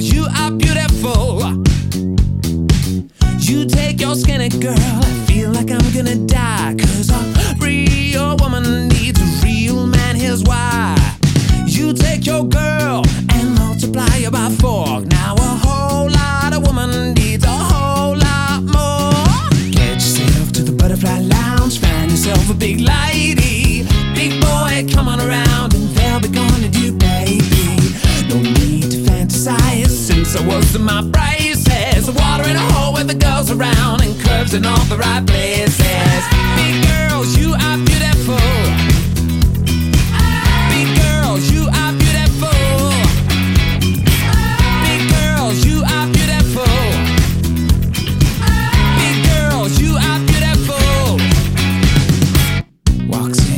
you are beautiful. You take your skinny girl, I feel like I'm gonna die. Cause a real woman needs a real man, here's why. You take your girl and multiply her by four. Now a whole lot of woman needs a whole lot more. Get yourself to the butterfly lounge, find yourself a big lady. Big boy, come on around and I was in my braces. Water in a hole with the girls around and curves in all the right places. Big girls, you are beautiful. Big girls, you are beautiful. Big girls, you are beautiful. Big girls, you are beautiful. Walks into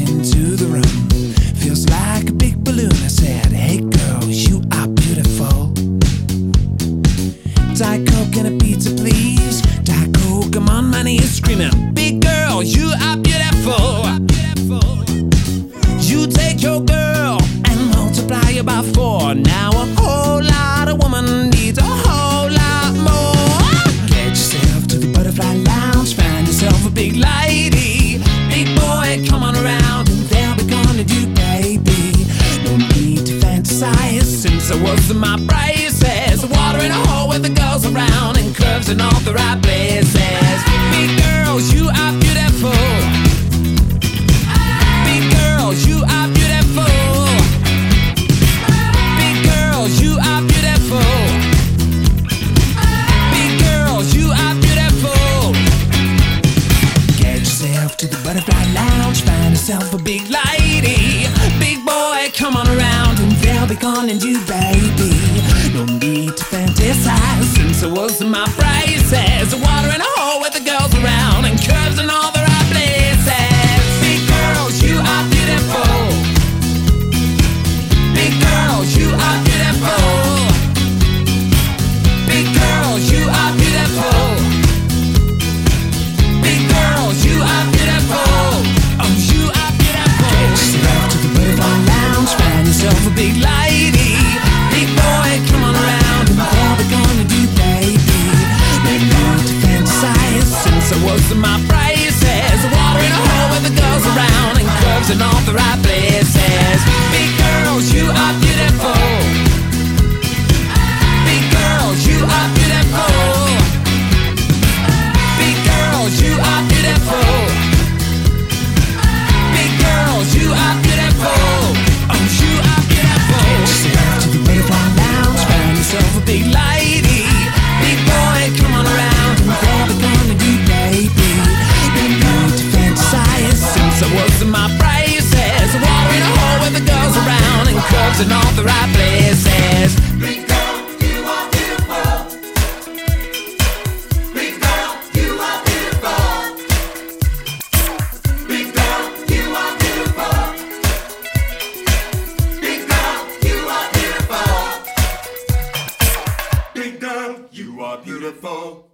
Diet Coke and a pizza, please. Diet Coke, I'm on my knees screaming, Big girl, you are beautiful. You take your girl and multiply her by four. Now a whole lot of woman needs a whole lot more. Get yourself to the butterfly lounge, find yourself a big lady. Big boy, come on around and they'll be gonna do, baby. No need to fantasize since I was in my braces. Water in a hole with the girls around and curves in all the right places. Big girls, you are beautiful. Big girls, you are beautiful. Big girls, you are beautiful. Big girls, you are beautiful. Get yourself to the butterfly lounge, find yourself a big lady. Big boy, come on around and they'll be calling you baby. I was my braces. My braces. Water in a hole with the girls around and curves in all the right places. Curves in all the right places. Big girl, you are beautiful. Big girl, you are beautiful. Big girl, you are beautiful. Big girl, you are beautiful. Big girl, you are beautiful.